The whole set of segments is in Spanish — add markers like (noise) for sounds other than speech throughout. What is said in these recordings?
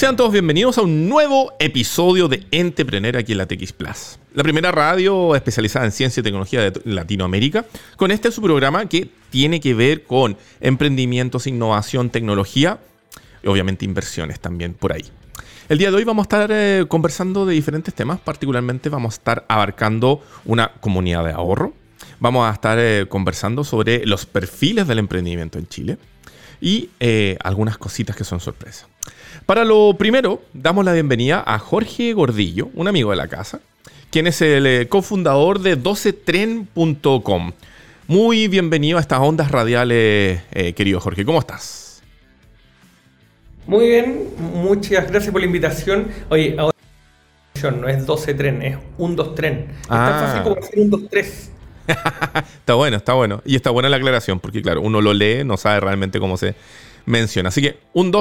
Sean todos bienvenidos a un nuevo episodio de Entrepreneur aquí en la TX Plus, la primera radio especializada en ciencia y tecnología de Latinoamérica, con este su programa que tiene que ver con emprendimientos, innovación, tecnología y obviamente inversiones también por ahí. El día de hoy vamos a estar eh, conversando de diferentes temas, particularmente vamos a estar abarcando una comunidad de ahorro, vamos a estar eh, conversando sobre los perfiles del emprendimiento en Chile y eh, algunas cositas que son sorpresas. Para lo primero, damos la bienvenida a Jorge Gordillo, un amigo de la casa, quien es el eh, cofundador de 12tren.com. Muy bienvenido a estas ondas radiales, eh, querido Jorge. ¿Cómo estás? Muy bien, muchas gracias por la invitación. Oye, ahora no es 12 tren, es un 2 tren. Es tan Ah. fácil como decir un 2 3. (laughs) está bueno, está bueno. Y está buena la aclaración, porque claro, uno lo lee, no sabe realmente cómo se menciona. Así que un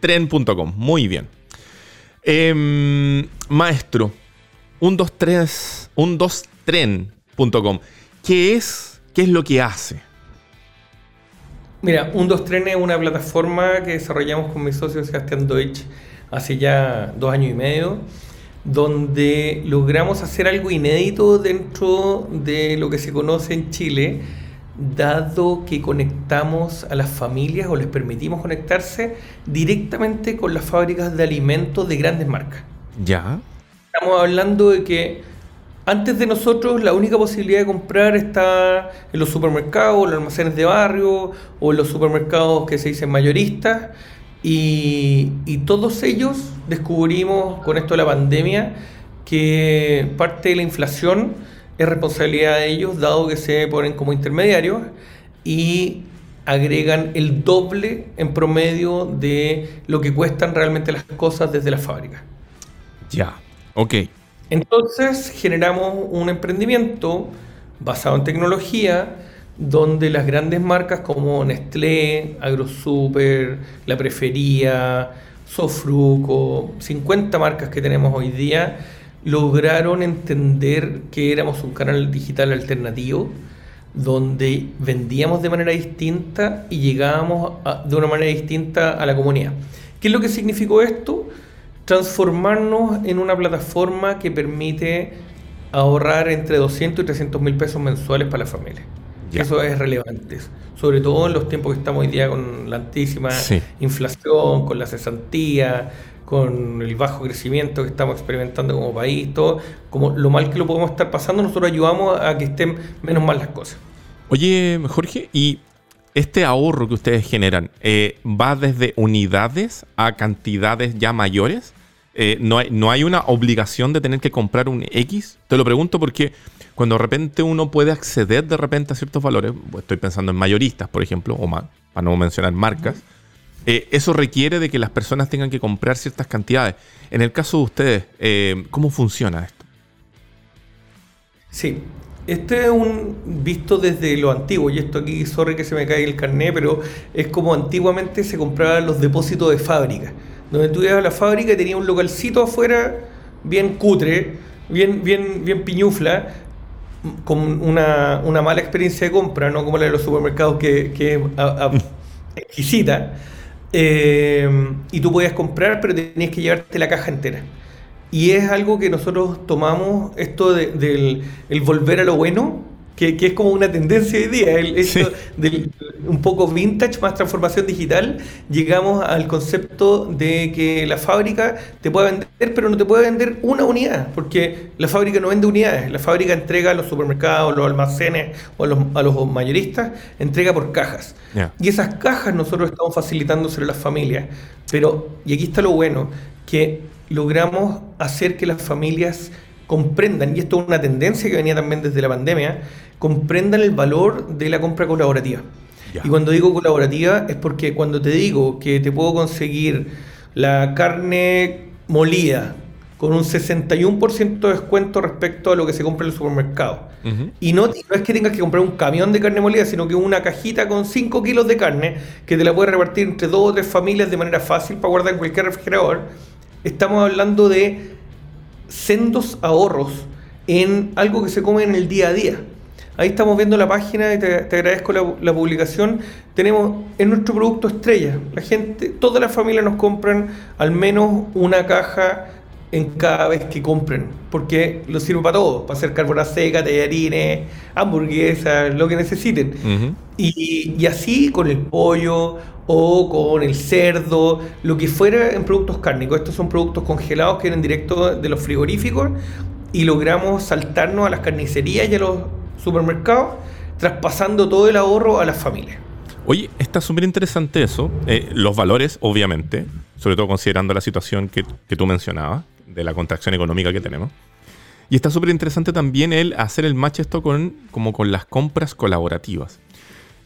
2tren.com, muy bien. Em, maestro, un 23, un 2tren.com. ¿Qué es? ¿Qué es lo que hace? Mira, un 2 tren es una plataforma que desarrollamos con mi socio Sebastián Deutsch hace ya dos años y medio, donde logramos hacer algo inédito dentro de lo que se conoce en Chile, dado que conectamos a las familias o les permitimos conectarse directamente con las fábricas de alimentos de grandes marcas. Ya. Estamos hablando de que antes de nosotros la única posibilidad de comprar está en los supermercados, en los almacenes de barrio o en los supermercados que se dicen mayoristas. Y, y todos ellos descubrimos con esto de la pandemia que parte de la inflación es responsabilidad de ellos, dado que se ponen como intermediarios y agregan el doble en promedio de lo que cuestan realmente las cosas desde la fábrica. Ya. Ok. Entonces generamos un emprendimiento basado en tecnología donde las grandes marcas como Nestlé, AgroSuper, La Prefería, Sofruco, 50 marcas que tenemos hoy día, lograron entender que éramos un canal digital alternativo donde vendíamos de manera distinta y llegábamos a- de una manera distinta a la comunidad. ¿Qué es lo que significó esto? Transformarnos en una plataforma que permite ahorrar entre 200 y 300 mil pesos mensuales para la familia. Ya. Eso es relevante, sobre todo en los tiempos que estamos hoy día con la altísima Sí. inflación, con la cesantía, con el bajo crecimiento que estamos experimentando como país, todo, como lo mal que lo podemos estar pasando, nosotros ayudamos a que estén menos mal las cosas. Oye, Jorge, ¿y este ahorro que ustedes generan eh, va desde unidades a cantidades ya mayores? Eh, no, hay, ¿No hay una obligación de tener que comprar un X? Te lo pregunto porque cuando de repente uno puede acceder de repente a ciertos valores, estoy pensando en mayoristas, por ejemplo, o más, para no mencionar marcas, eh, eso requiere de que las personas tengan que comprar ciertas cantidades. En el caso de ustedes, eh, ¿cómo funciona esto? Sí, este es un visto desde lo antiguo, y esto aquí, sorry que se me cae el carné, pero es como antiguamente se compraban los depósitos de fábrica, donde tú ibas a la fábrica y tenías un localcito afuera, bien cutre, bien, bien, bien piñufla, con una, una mala experiencia de compra, no como la de los supermercados que, que es (laughs) exquisita. Eh, y tú podías comprar, pero tenías que llevarte la caja entera. Y es algo que nosotros tomamos, esto de- del el volver a lo bueno, que, que es como una tendencia hoy día, el, Sí. del un poco vintage más transformación digital, llegamos al concepto de que la fábrica te puede vender, pero no te puede vender una unidad, porque la fábrica no vende unidades, la fábrica entrega a los supermercados, los almacenes o a los, a los mayoristas, entrega por cajas. Y esas cajas nosotros estamos facilitándoselo a las familias. Pero, y aquí está lo bueno, que logramos hacer que las familias comprendan, y esto es una tendencia que venía también desde la pandemia, comprendan el valor de la compra colaborativa. Ya. Y cuando digo colaborativa es porque cuando te digo que te puedo conseguir la carne molida con un 61% de descuento respecto a lo que se compra en el supermercado. Y no, no es que tengas que comprar un camión de carne molida, sino que una cajita con 5 kilos de carne que te la puedes repartir entre dos o tres familias de manera fácil para guardar en cualquier refrigerador. Estamos hablando de sendos ahorros en algo que se come en el día a día. Ahí estamos viendo la página y te, agradezco la, publicación. Tenemos en nuestro producto estrella. La gente, todas las familias nos compran al menos una caja en cada vez que compren, porque lo sirve para todo, para hacer carbonadas seca, tallarines, hamburguesas, lo que necesiten. y, y, así con el pollo o con el cerdo, lo que fuera en productos cárnicos. Estos son productos congelados que vienen directo de los frigoríficos y logramos saltarnos a las carnicerías y a los supermercados, traspasando todo el ahorro a las familias. Oye, está súper interesante eso. Eh, los valores, obviamente, sobre todo considerando la situación que, que tú mencionabas, de la contracción económica que tenemos. Y está súper interesante también el hacer el match esto con, como con las compras colaborativas.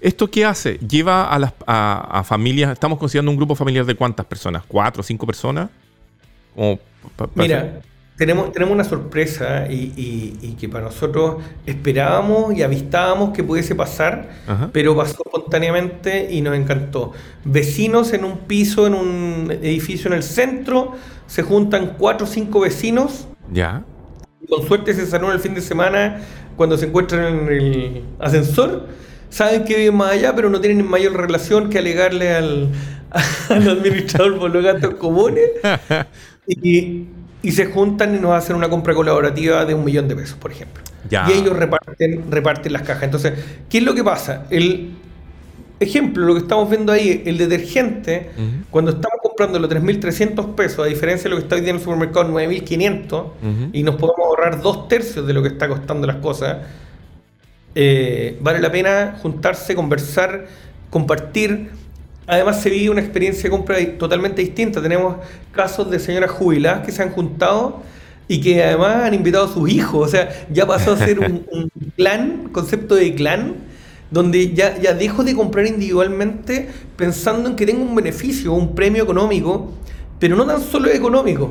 ¿Esto qué hace? Lleva a, las, a, familias, estamos considerando un grupo familiar de cuántas personas, cuatro o cinco personas. Mira, tenemos, tenemos una sorpresa y, que para nosotros esperábamos y avistábamos que pudiese pasar, pero pasó espontáneamente y nos encantó. Vecinos en un piso, en un edificio en el centro, se juntan cuatro o cinco vecinos. Ya. Con suerte se saludan el fin de semana cuando se encuentran en el ascensor saben que viven más allá, pero no tienen mayor relación que alegarle al, (laughs) administrador por los gastos comunes. (laughs) Y, se juntan y nos hacen una compra colaborativa de un millón de pesos, por ejemplo. Y ellos reparten, reparten las cajas. Entonces, ¿qué es lo que pasa? El ejemplo, lo que estamos viendo ahí, el detergente, cuando estamos comprando los 3.300 pesos, a diferencia de lo que está hoy día en el supermercado, 9.500, y nos podemos ahorrar dos tercios de lo que está costando las cosas eh, vale la pena juntarse, conversar, compartir. Además se vive una experiencia de compra totalmente distinta. Tenemos casos de señoras jubiladas que se han juntado y que además han invitado a sus hijos. O sea, ya pasó a ser un, clan, concepto de clan, donde ya, ya dejo de comprar individualmente pensando en que tengo un beneficio, un premio económico, pero no tan solo económico.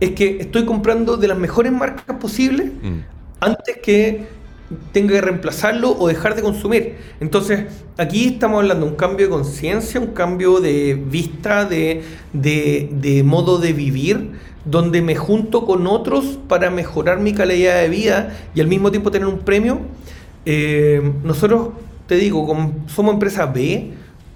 Es que estoy comprando de las mejores marcas posibles mm. antes que tenga que reemplazarlo o dejar de consumir. Entonces, aquí estamos hablando de un cambio de conciencia, un cambio de vista, de, de, modo de vivir, donde me junto con otros para mejorar mi calidad de vida y al mismo tiempo tener un premio. Eh, nosotros, te digo, somos empresa B,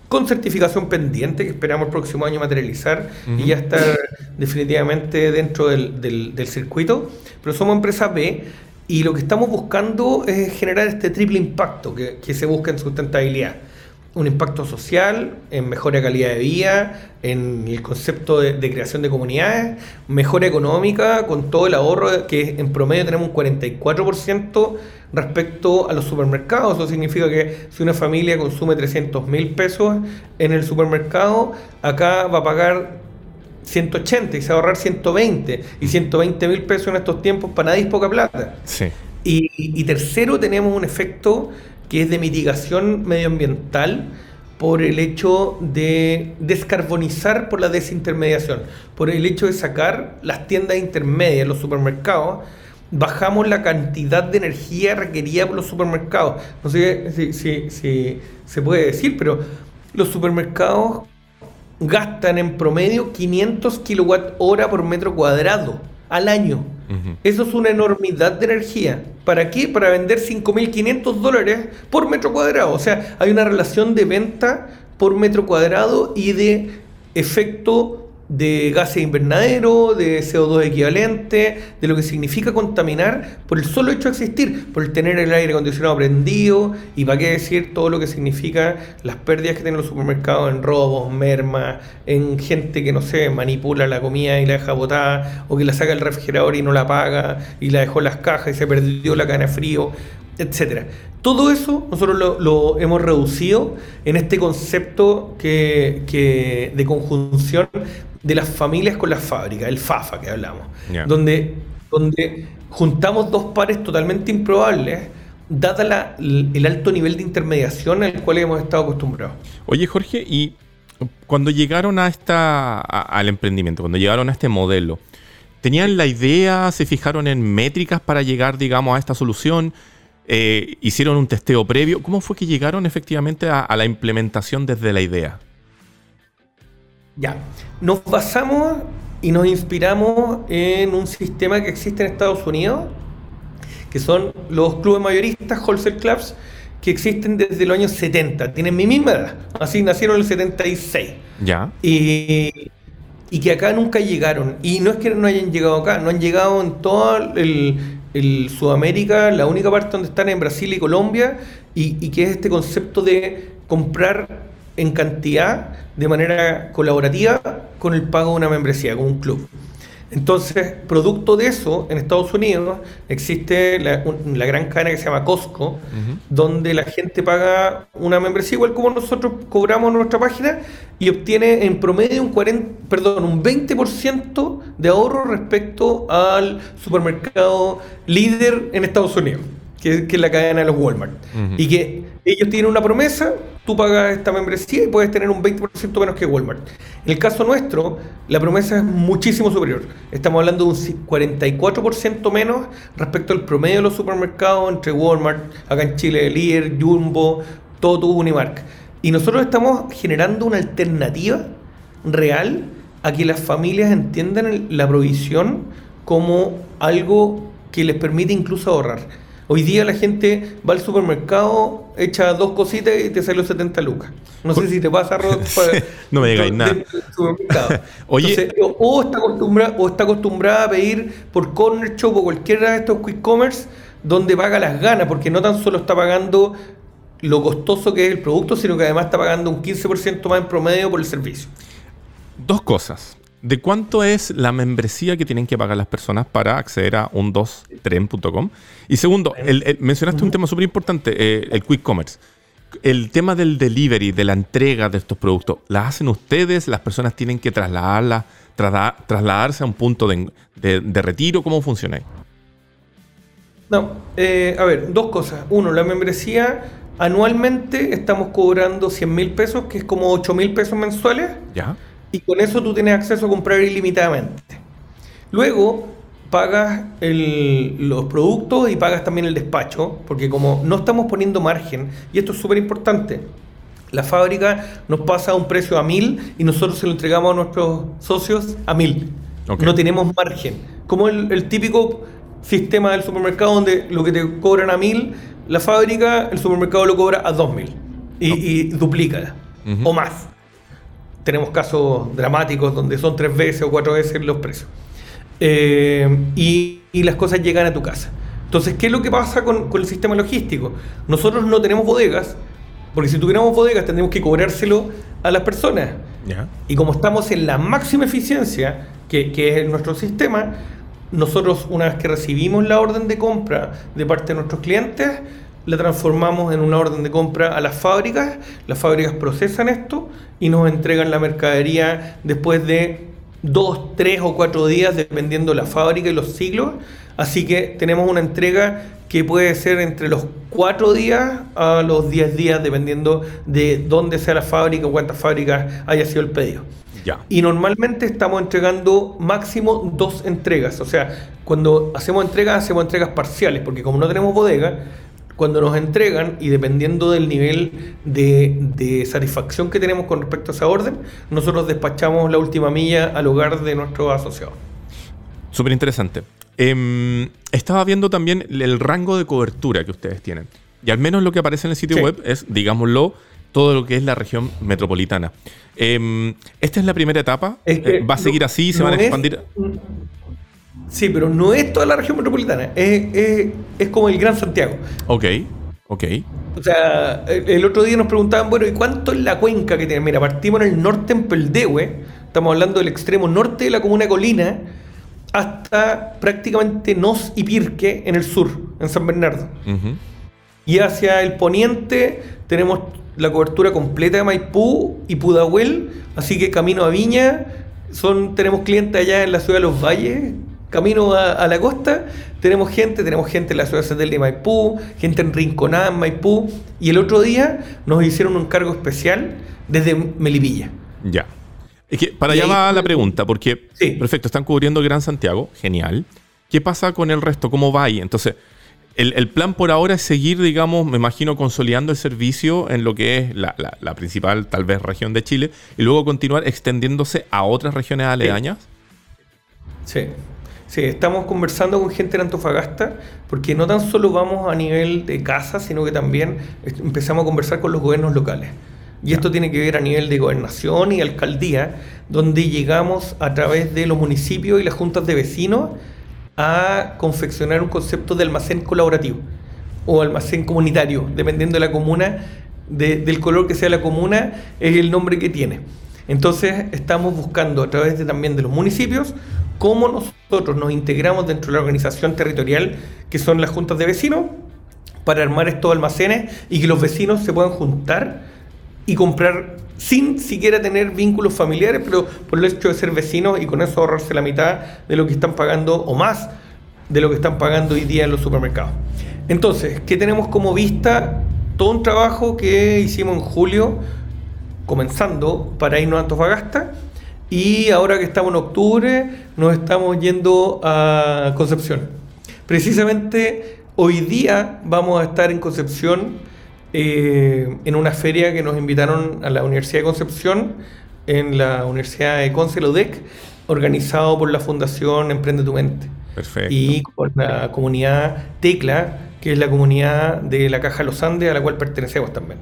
con certificación pendiente que esperamos el próximo año materializar y ya estar definitivamente dentro del, del, del circuito, pero somos empresa B y lo que estamos buscando es generar este triple impacto que, se busca en sustentabilidad. Un impacto social, en mejora de calidad de vida, en el concepto de, creación de comunidades, mejora económica, con todo el ahorro que en promedio tenemos un 44% respecto a los supermercados. Eso significa que si una familia consume 300 mil pesos en el supermercado, acá va a pagar 180 y se va a ahorrar 120. Y 120 mil pesos en estos tiempos para nadie es poca plata. Y, tercero, tenemos un efecto que es de mitigación medioambiental por el hecho de descarbonizar por la desintermediación, por el hecho de sacar las tiendas intermedias, los supermercados, bajamos la cantidad de energía requerida por los supermercados. No sé si, si se puede decir, pero los supermercados gastan en promedio 500 kilowatt hora por metro cuadrado al año. Eso es una enormidad de energía. ¿Para qué? Para vender 5.500 dólares por metro cuadrado. O sea, hay una relación de venta por metro cuadrado y de efecto de gases invernadero, de CO2 equivalente, de lo que significa contaminar por el solo hecho de existir, por el tener el aire acondicionado prendido y para qué decir todo lo que significa las pérdidas que tienen los supermercados en robos, mermas, en gente que no sé, manipula la comida y la deja botada o que la saca del refrigerador y no la paga y la dejó en las cajas y se perdió la cadena de frío, etcétera. Todo eso nosotros lo, hemos reducido en este concepto que, de conjunción de las familias con las fábricas, el FAFA que hablamos, donde, donde juntamos dos pares totalmente improbables, dada el alto nivel de intermediación al cual hemos estado acostumbrados. Oye Jorge, y cuando llegaron a esta, al emprendimiento, cuando llegaron a este modelo, ¿tenían la idea, se fijaron en métricas para llegar, digamos, a esta solución? Eh, hicieron un testeo previo. ¿Cómo fue que llegaron efectivamente a, la implementación desde la idea? Ya, nos basamos y nos inspiramos en un sistema que existe en Estados Unidos que son los clubes mayoristas, wholesale clubs, que existen desde los años 70, tienen mi misma edad, así nacieron en el 76. Ya. Y, y que acá nunca llegaron. Y no es que no hayan llegado acá, no han llegado en toda el, el Sudamérica, la única parte donde están en Brasil y Colombia, y, y que es este concepto de comprar en cantidad de manera colaborativa con el pago de una membresía, con un club. Entonces, producto de eso, en Estados Unidos existe la, un- la gran cadena que se llama Costco, donde la gente paga una membresía igual como nosotros cobramos nuestra página y obtiene en promedio un 40, perdón, un 20% de ahorro respecto al supermercado líder en Estados Unidos, que, que es la cadena de los Walmart. Y que ellos tienen una promesa, tú pagas esta membresía y puedes tener un 20% menos que Walmart. En el caso nuestro, la promesa es muchísimo superior. Estamos hablando de un ci- 44% menos respecto al promedio de los supermercados entre Walmart, acá en Chile, Líder, Jumbo, Toto, Unimark. Y nosotros estamos generando una alternativa real a que las familias entiendan la provisión como algo que les permite incluso ahorrar. Hoy día la gente va al supermercado, echa dos cositas y te sale los 70 lucas. No sé si te pasa, Rod, (laughs) para- No me digáis nada. (laughs) Oye. Entonces, o está acostumbrada, o está acostumbrada a pedir por Corner Shop o cualquiera de estos quick commerce donde paga las ganas, porque no tan solo está pagando lo costoso que es el producto, sino que además está pagando un 15% más en promedio por el servicio. Dos cosas. ¿De cuánto es la membresía que tienen que pagar las personas para acceder a un 2tren.com? Y segundo, el- el- mencionaste un tema súper importante, eh, el quick commerce. El tema del delivery, de la entrega de estos productos, ¿las hacen ustedes? ¿Las personas tienen que trasladarla, trasla- trasladarse a un punto de, de- de retiro? ¿Cómo funciona? No, eh, a ver, dos cosas. Uno, la membresía, anualmente estamos cobrando 100 mil pesos, que es como 8 mil pesos mensuales. ¿Ya? Y con eso tú tienes acceso a comprar ilimitadamente. Luego pagas el- los productos y pagas también el despacho, porque como no estamos poniendo margen, y esto es súper importante, la fábrica nos pasa a un precio a mil y nosotros se lo entregamos a nuestros socios a mil. No tenemos margen. Como el, el típico sistema del supermercado donde lo que te cobran a mil, la fábrica, el supermercado lo cobra a dos mil y, y duplica o más tenemos casos dramáticos donde son tres veces o cuatro veces los precios. Eh, y, y las cosas llegan a tu casa. Entonces, ¿qué es lo que pasa con, con el sistema logístico? Nosotros no tenemos bodegas, porque si tuviéramos bodegas tendríamos que cobrárselo a las personas. Y como estamos en la máxima eficiencia, que, que es nuestro sistema, nosotros una vez que recibimos la orden de compra de parte de nuestros clientes, la transformamos en una orden de compra a las fábricas, las fábricas procesan esto y nos entregan la mercadería después de dos, tres o cuatro días, dependiendo la fábrica y los siglos. Así que tenemos una entrega que puede ser entre los cuatro días a los 10 días, dependiendo de dónde sea la fábrica o cuántas fábricas haya sido el pedido. Ya. Y normalmente estamos entregando máximo dos entregas. O sea, cuando hacemos entregas, hacemos entregas parciales, porque como no tenemos bodega, cuando nos entregan y dependiendo del nivel de, de satisfacción que tenemos con respecto a esa orden, nosotros despachamos la última milla al hogar de nuestro asociado. Súper interesante. Em, estaba viendo también el rango de cobertura que ustedes tienen. Y al menos lo que aparece en el sitio Sí. web es, digámoslo, todo lo que es la región metropolitana. Em, esta es la primera etapa. Es que Eh, ¿Va a seguir no- así? ¿Se no van a es- expandir? Sí, pero no es toda la región metropolitana, es, es- es como el Gran Santiago. Ok, ok. O sea, el, otro día nos preguntaban, bueno, ¿y cuánto es la cuenca que tiene? Mira, partimos en el norte en Peldehue, estamos hablando del extremo norte de la comuna Colina, hasta prácticamente Nos y Pirque en el sur, en San Bernardo. Y hacia el poniente tenemos la cobertura completa de Maipú y Pudahuel, así que camino a Viña, son, tenemos clientes allá en la ciudad de Los Valles, camino a, a la costa, tenemos gente, tenemos gente en la ciudad satélite de Maipú, gente en Rinconada, en Maipú, y el otro día nos hicieron un cargo especial desde Melipilla. Ya. Es que para allá ahí- va la pregunta, porque, Sí. perfecto, están cubriendo el Gran Santiago, genial. ¿Qué pasa con el resto? ¿Cómo va ahí? Entonces, el, el plan por ahora es seguir, digamos, me imagino, consolidando el servicio en lo que es la, la- la principal, tal vez, región de Chile, y luego continuar extendiéndose a otras regiones aledañas. Sí. Sí, estamos conversando con gente de Antofagasta, porque no tan solo vamos a nivel de casa, sino que también empezamos a conversar con los gobiernos locales. Y esto tiene que ver a nivel de gobernación y alcaldía, donde llegamos a través de los municipios y las juntas de vecinos a confeccionar un concepto de almacén colaborativo o almacén comunitario, dependiendo de la comuna, del color que sea la comuna, es el nombre que tiene. Entonces estamos buscando a través de, también de los municipios cómo nosotros nos integramos dentro de la organización territorial que son las juntas de vecinos para armar estos almacenes y que los vecinos se puedan juntar y comprar sin siquiera tener vínculos familiares, pero por el hecho de ser vecinos y con eso ahorrarse la mitad de lo que están pagando o más de lo que están pagando hoy día en los supermercados. Entonces, ¿qué tenemos como vista? Todo un trabajo que hicimos en julio, comenzando para irnos a Antofagasta, y ahora que estamos en octubre, nos estamos yendo a Concepción. Precisamente hoy día vamos a estar en Concepción eh, en una feria que nos invitaron a la Universidad de Concepción, en la Universidad de Conce, organizado por la Fundación Emprende tu Mente. Perfecto. Y por la comunidad Tecla, que es la comunidad de la Caja Los Andes, a la cual pertenecemos también.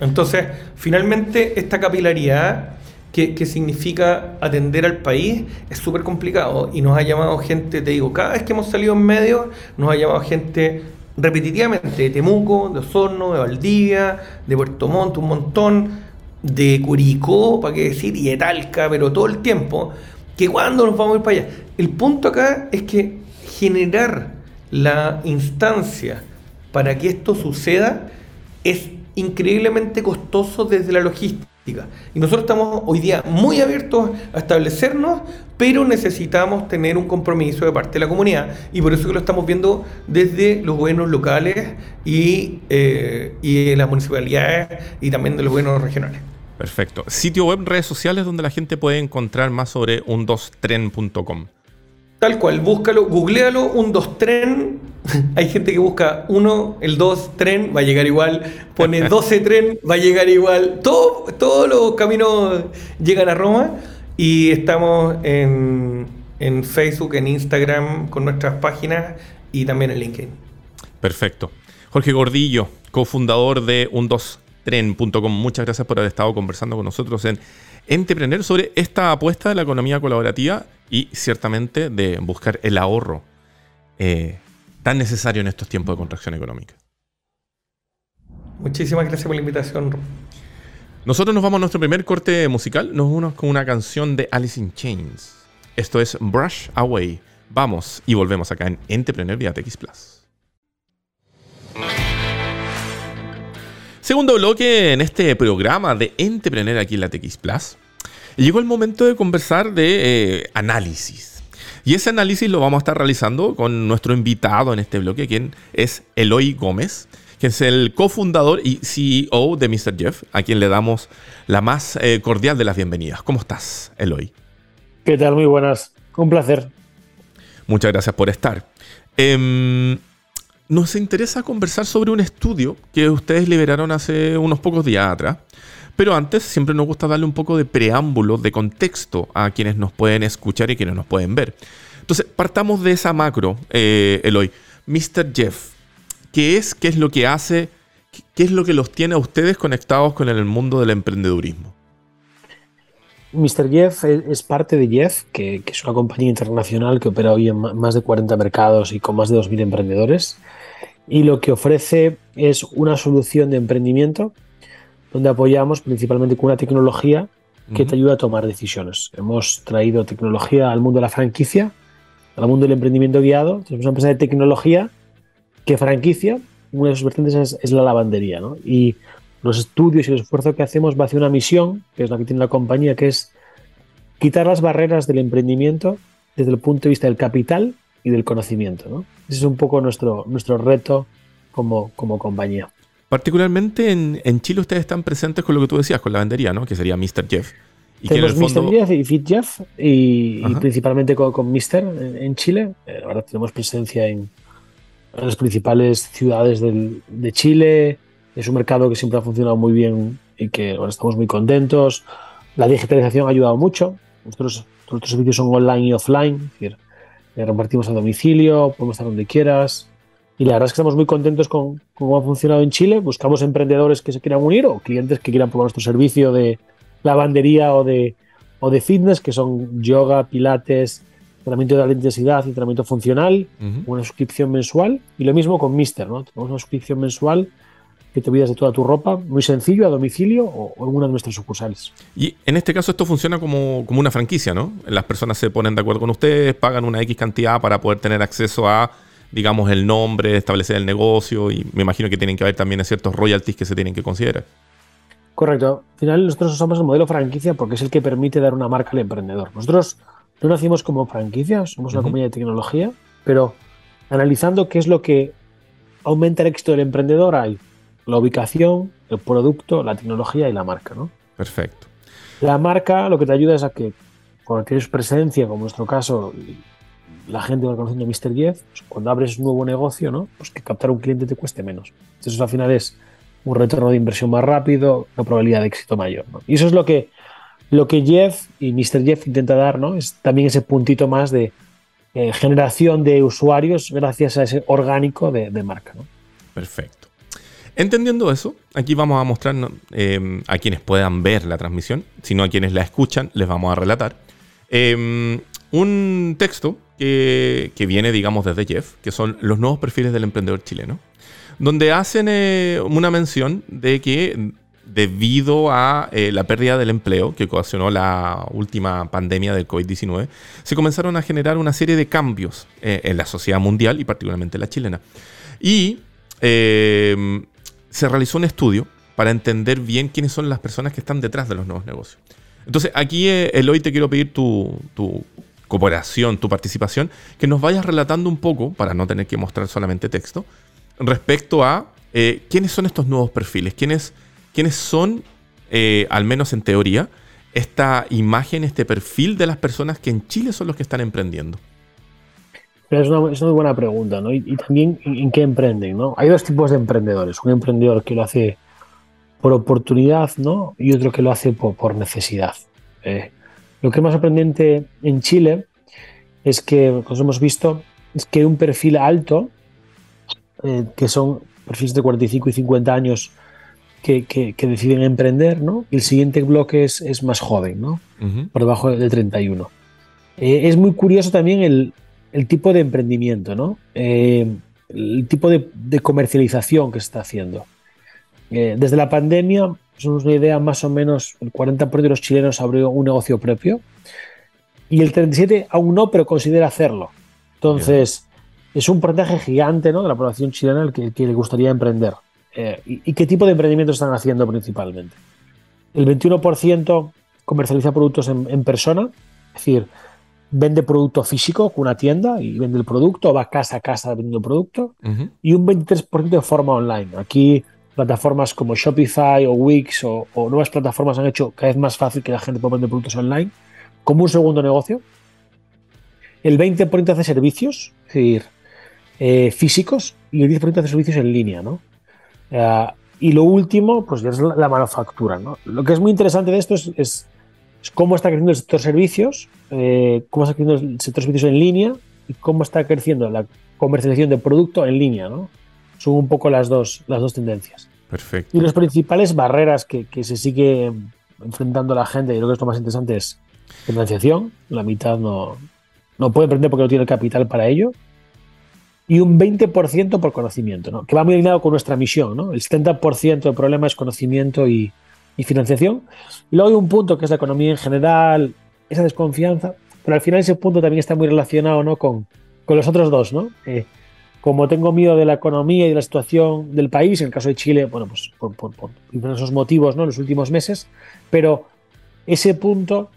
Entonces, finalmente, esta capilaridad que, significa atender al país es súper complicado y nos ha llamado gente, te digo, cada vez que hemos salido en medio, nos ha llamado gente repetitivamente de Temuco, de Osorno, de Valdivia, de Puerto Montt, un montón, de Curicó, para qué decir, y de Talca, pero todo el tiempo, que cuando nos vamos a ir para allá. El punto acá es que generar la instancia para que esto suceda es increíblemente costoso desde la logística. Y nosotros estamos hoy día muy abiertos a establecernos, pero necesitamos tener un compromiso de parte de la comunidad. Y por eso que lo estamos viendo desde los gobiernos locales y, eh, y las municipalidades y también de los gobiernos regionales. Perfecto. Sitio web, redes sociales donde la gente puede encontrar más sobre un2tren.com. Tal cual, búscalo, googlealo, un 2 tren. (laughs) Hay gente que busca uno, el 2 tren, va a llegar igual. Pone (laughs) 12 tren, va a llegar igual. Todo, todos los caminos llegan a Roma. Y estamos en, en Facebook, en Instagram, con nuestras páginas y también en LinkedIn. Perfecto. Jorge Gordillo, cofundador de un2tren.com. Muchas gracias por haber estado conversando con nosotros en Entrepreneur sobre esta apuesta de la economía colaborativa y ciertamente de buscar el ahorro eh, tan necesario en estos tiempos de contracción económica. Muchísimas gracias por la invitación. Nosotros nos vamos a nuestro primer corte musical. Nos vamos con una canción de Alice in Chains. Esto es Brush Away. Vamos y volvemos acá en Entrepreneur vía TX Plus. Segundo bloque en este programa de Entrepreneur aquí en la TX Plus llegó el momento de conversar de eh, análisis. Y ese análisis lo vamos a estar realizando con nuestro invitado en este bloque, quien es Eloy Gómez, que es el cofundador y CEO de Mr. Jeff, a quien le damos la más eh, cordial de las bienvenidas. ¿Cómo estás, Eloy? ¿Qué tal? Muy buenas. Un placer. Muchas gracias por estar. Em, nos interesa conversar sobre un estudio que ustedes liberaron hace unos pocos días atrás, pero antes siempre nos gusta darle un poco de preámbulo, de contexto a quienes nos pueden escuchar y quienes nos pueden ver. Entonces, partamos de esa macro, eh, Eloy. Mr. Jeff, ¿qué es? ¿Qué es lo que hace? ¿Qué es lo que los tiene a ustedes conectados con el mundo del emprendedurismo? Mr. Jeff es parte de Jeff, que, es una compañía internacional que opera hoy en más de 40 mercados y con más de 2.000 emprendedores. Y lo que ofrece es una solución de emprendimiento donde apoyamos principalmente con una tecnología que te ayuda a tomar decisiones. Hemos traído tecnología al mundo de la franquicia, al mundo del emprendimiento guiado. Tenemos una empresa de tecnología que franquicia, una de sus vertientes es, la lavandería. ¿no? Y los estudios y el esfuerzo que hacemos va hacia una misión, que es la que tiene la compañía, que es quitar las barreras del emprendimiento desde el punto de vista del capital y del conocimiento. ¿no? Ese es un poco nuestro, nuestro reto como, como compañía. Particularmente en, Chile ustedes están presentes con lo que tú decías, con la lavandería, ¿no? Que sería Mr. Jeff. Y Tenemos Mr. Jeff y Fit Jeff y, principalmente con, con Mr. En, Chile. Eh, ahora tenemos presencia en, las principales ciudades de Chile. Es un mercado que siempre ha funcionado muy bien y que ahora estamos muy contentos. La digitalización ha ayudado mucho. Nuestros, nuestros servicios son online y offline. Es decir, repartimos a domicilio, podemos estar donde quieras. Y la verdad es que estamos muy contentos con, cómo ha funcionado en Chile. Buscamos emprendedores que se quieran unir o clientes que quieran probar nuestro servicio de lavandería o de, o de fitness, que son yoga, pilates, entrenamiento de alta intensidad y entrenamiento funcional, una suscripción mensual. Y lo mismo con Mister, ¿no? Tenemos una suscripción mensual que te olvidas de toda tu ropa, muy sencillo, a domicilio o, en una de nuestras sucursales. Y en este caso esto funciona como, como una franquicia, ¿no? Las personas se ponen de acuerdo con ustedes, pagan una X cantidad para poder tener acceso a, digamos, el nombre, establecer el negocio y me imagino que tienen que haber también ciertos royalties que se tienen que considerar. Correcto. Al final nosotros usamos el modelo franquicia porque es el que permite dar una marca al emprendedor. Nosotros no nacimos como franquicia, somos una compañía de tecnología, pero analizando qué es lo que aumenta el éxito del emprendedor hay la ubicación, el producto, la tecnología y la marca, ¿no? Perfecto. La marca lo que te ayuda es a que cuando tienes presencia, como en nuestro caso, la gente va conociendo a Mr. Jeff, pues cuando abres un nuevo negocio, ¿no? Pues que captar un cliente te cueste menos. Entonces al final es un retorno de inversión más rápido, una probabilidad de éxito mayor. ¿no? Y eso es lo que, lo que Jeff y Mr. Jeff intenta dar, ¿no? Es también ese puntito más de eh, generación de usuarios gracias a ese orgánico de, de marca, ¿no? Perfecto. Entendiendo eso, aquí vamos a mostrar em, a quienes puedan ver la transmisión, sino a quienes la escuchan, les vamos a relatar. Em, un texto que, viene, digamos, desde Jeff, que son los nuevos perfiles del emprendedor chileno, donde hacen eh, una mención de que debido a eh, la pérdida del empleo que ocasionó la última pandemia del COVID-19, se comenzaron a generar una serie de cambios eh, en la sociedad mundial y particularmente la chilena. Y em, se realizó un estudio para entender bien quiénes son las personas que están detrás de los nuevos negocios. Entonces, aquí, eh, Eloy, te quiero pedir tu, cooperación, tu participación, que nos vayas relatando un poco, para no tener que mostrar solamente texto, respecto a eh, quiénes son estos nuevos perfiles, quiénes, quiénes son, eh, al menos en teoría, esta imagen, este perfil de las personas que en Chile son los que están emprendiendo. Es una, muy buena pregunta, ¿no? Y, también en, qué emprenden, ¿no? Hay dos tipos de emprendedores. Un emprendedor que lo hace por oportunidad, ¿no? Y otro que lo hace por, necesidad. Eh, lo que es más sorprendente en Chile es que, como hemos visto, es que un perfil alto, eh, que son perfiles de 45 y 50 años que, deciden emprender, ¿no? Y el siguiente bloque es, es más joven, ¿no? Por debajo de 31. Eh, es muy curioso también el, el tipo de emprendimiento, ¿no? Eh, el tipo de, comercialización que se está haciendo. Eh, desde la pandemia, somos una idea, más o menos el 40% de los chilenos abrió un negocio propio y el 37% aún no, pero considera hacerlo. Entonces, es un porcentaje gigante ¿no? de la población chilena el que, le gustaría emprender. Eh, y, qué tipo de emprendimiento están haciendo principalmente? El 21% comercializa productos en, en persona, es decir, vende producto físico con una tienda y vende el producto, va casa a casa vendiendo el producto, y un 23% de forma online. Aquí plataformas como Shopify o Wix o, nuevas plataformas han hecho cada vez más fácil que la gente pueda vender productos online como un segundo negocio. El 20% hace servicios, es decir, eh, físicos, y el 10% hace servicios en línea, ¿no? Eh, y lo último, pues ya es la, manufactura, ¿no? Lo que es muy interesante de esto es cómo está creciendo el sector servicios, eh, cómo está creciendo el sector servicios en línea y cómo está creciendo la comercialización de producto en línea. ¿no? Son un poco las dos, las dos tendencias. Perfecto. Y las principales barreras que, se sigue enfrentando la gente, y creo que es lo más interesante, es financiación. La mitad no, no puede emprender porque no tiene el capital para ello. Y un 20% por conocimiento, ¿no? que va muy alineado con nuestra misión. ¿no? El 70% del problema es conocimiento y, y financiación. Y luego hay un punto que es la economía en general, esa desconfianza, pero al final ese punto también está muy relacionado ¿no? con, con los otros dos. ¿no? Eh, como tengo miedo de la economía y de la situación del país, en el caso de Chile, bueno, pues por, por, por esos motivos ¿no? en los últimos meses, pero ese punto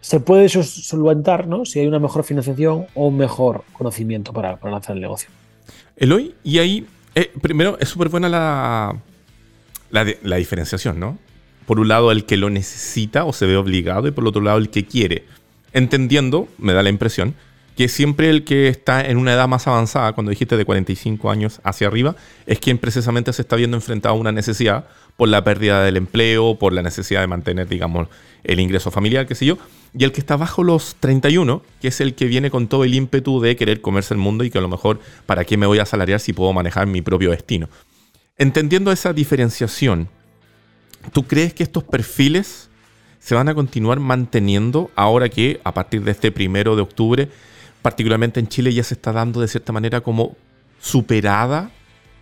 se puede solventar ¿no? si hay una mejor financiación o un mejor conocimiento para, para lanzar el negocio. Eloy, y ahí, eh, primero, es súper buena la, la, la diferenciación, ¿no? Por un lado el que lo necesita o se ve obligado y por el otro lado el que quiere. Entendiendo, me da la impresión, que siempre el que está en una edad más avanzada, cuando dijiste de 45 años hacia arriba, es quien precisamente se está viendo enfrentado a una necesidad por la pérdida del empleo, por la necesidad de mantener, digamos, el ingreso familiar, qué sé yo. y el que está bajo los 31, que es el que viene con todo el ímpetu de querer comerse el mundo y que a lo mejor, ¿para qué me voy a salariar si puedo manejar mi propio destino? Entendiendo esa diferenciación, ¿tú crees que estos perfiles se van a continuar manteniendo ahora que a partir de este primero de octubre, particularmente en Chile, ya se está dando de cierta manera como superada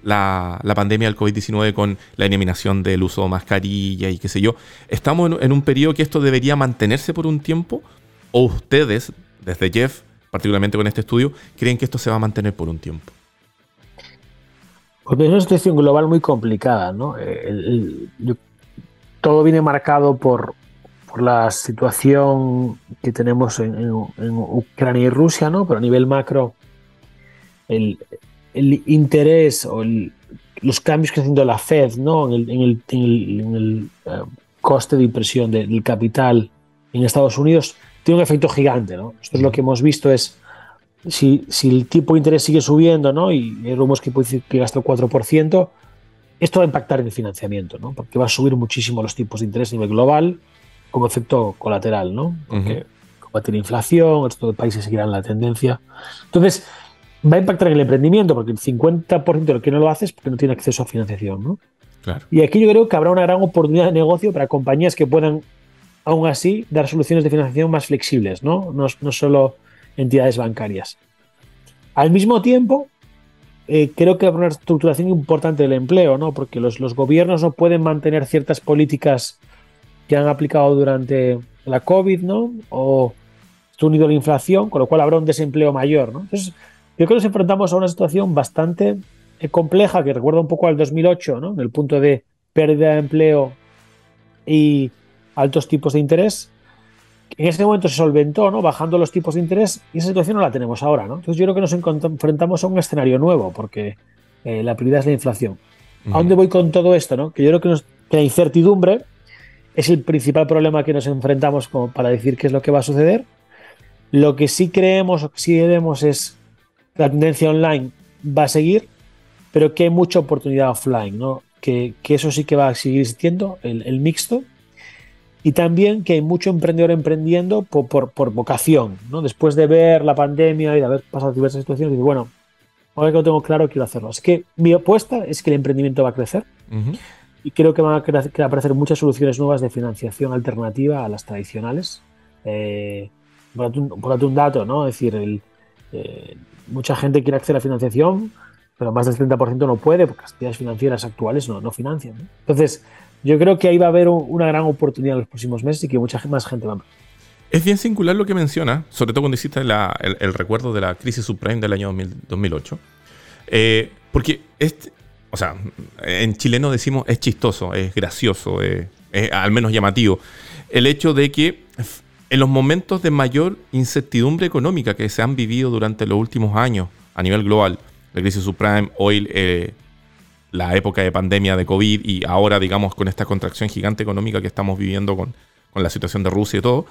la, pandemia del COVID-19 con la eliminación del uso de mascarilla y qué sé yo. ¿Estamos en, un periodo que esto debería mantenerse por un tiempo? ¿O ustedes, desde Jeff, particularmente con este estudio, creen que esto se va a mantener por un tiempo? Porque es una situación global muy complicada, ¿no? Eh, todo viene marcado por, por la situación que tenemos en, Ucrania y Rusia, ¿no? Pero a nivel macro, el, interés o los cambios que está haciendo la Fed, ¿no? En el, eh, coste de impresión del capital en Estados Unidos, tiene un efecto gigante, ¿no? Nosotros lo que hemos visto es si, si el tipo de interés sigue subiendo, ¿no? Y hay rumores que puede decir que hasta el 4%, esto va a impactar en el financiamiento, ¿no? Porque va a subir muchísimo los tipos de interés a nivel global como efecto colateral, ¿no? Porque combatir inflación, el resto de países seguirán la tendencia. Entonces, va a impactar en el emprendimiento, porque el 50% de lo que no lo hace es porque no tiene acceso a financiación, ¿no? Claro. Y aquí yo creo que habrá una gran oportunidad de negocio para compañías que puedan, aún así, dar soluciones de financiación más flexibles, ¿no? No, no solo entidades bancarias. Al mismo tiempo, eh, creo que habrá una estructuración importante del empleo, ¿no? Porque los, los gobiernos no pueden mantener ciertas políticas que han aplicado durante la COVID, ¿no? O está unido a la inflación, con lo cual habrá un desempleo mayor, ¿no? Entonces, yo creo que nos enfrentamos a una situación bastante eh, compleja que recuerda un poco al 2008, ¿no? En el punto de pérdida de empleo y altos tipos de interés. En ese momento se solventó, ¿no? Bajando los tipos de interés y esa situación no la tenemos ahora, ¿no? Entonces yo creo que nos enfrentamos a un escenario nuevo porque eh, la prioridad es la inflación. ¿A dónde voy con todo esto, no? Que yo creo que, nos, que la incertidumbre es el principal problema que nos enfrentamos como para decir qué es lo que va a suceder. Lo que sí creemos o que sí vemos es que la tendencia online va a seguir, pero que hay mucha oportunidad offline, ¿no? que, eso sí que va a seguir existiendo, el, mixto, y también que hay mucho emprendedor emprendiendo por, por, vocación, ¿no? después de ver la pandemia y de haber pasado diversas situaciones, digo, bueno, ahora que lo tengo claro, quiero hacerlo. Así que mi apuesta es que el emprendimiento va a crecer y creo que van a, aparecer muchas soluciones nuevas de financiación alternativa a las tradicionales. Eh, por, darte un, dato, ¿no? Es decir, eh, mucha gente quiere acceder a financiación, pero más del 30% no puede porque las entidades financieras actuales no, no financian. Entonces, yo creo que ahí va a haber una gran oportunidad en los próximos meses y que mucha más gente va a... Es bien singular lo que menciona, sobre todo cuando hiciste el, recuerdo de la crisis subprime del año 2008. Eh, porque este, o sea, en chileno decimos es chistoso, es gracioso, es, al menos llamativo, el hecho de que en los momentos de mayor incertidumbre económica que se han vivido durante los últimos años a nivel global, la crisis subprime, hoy eh, la época de pandemia de COVID y ahora, digamos, con esta contracción gigante económica que estamos viviendo con, con la situación de Rusia y todo,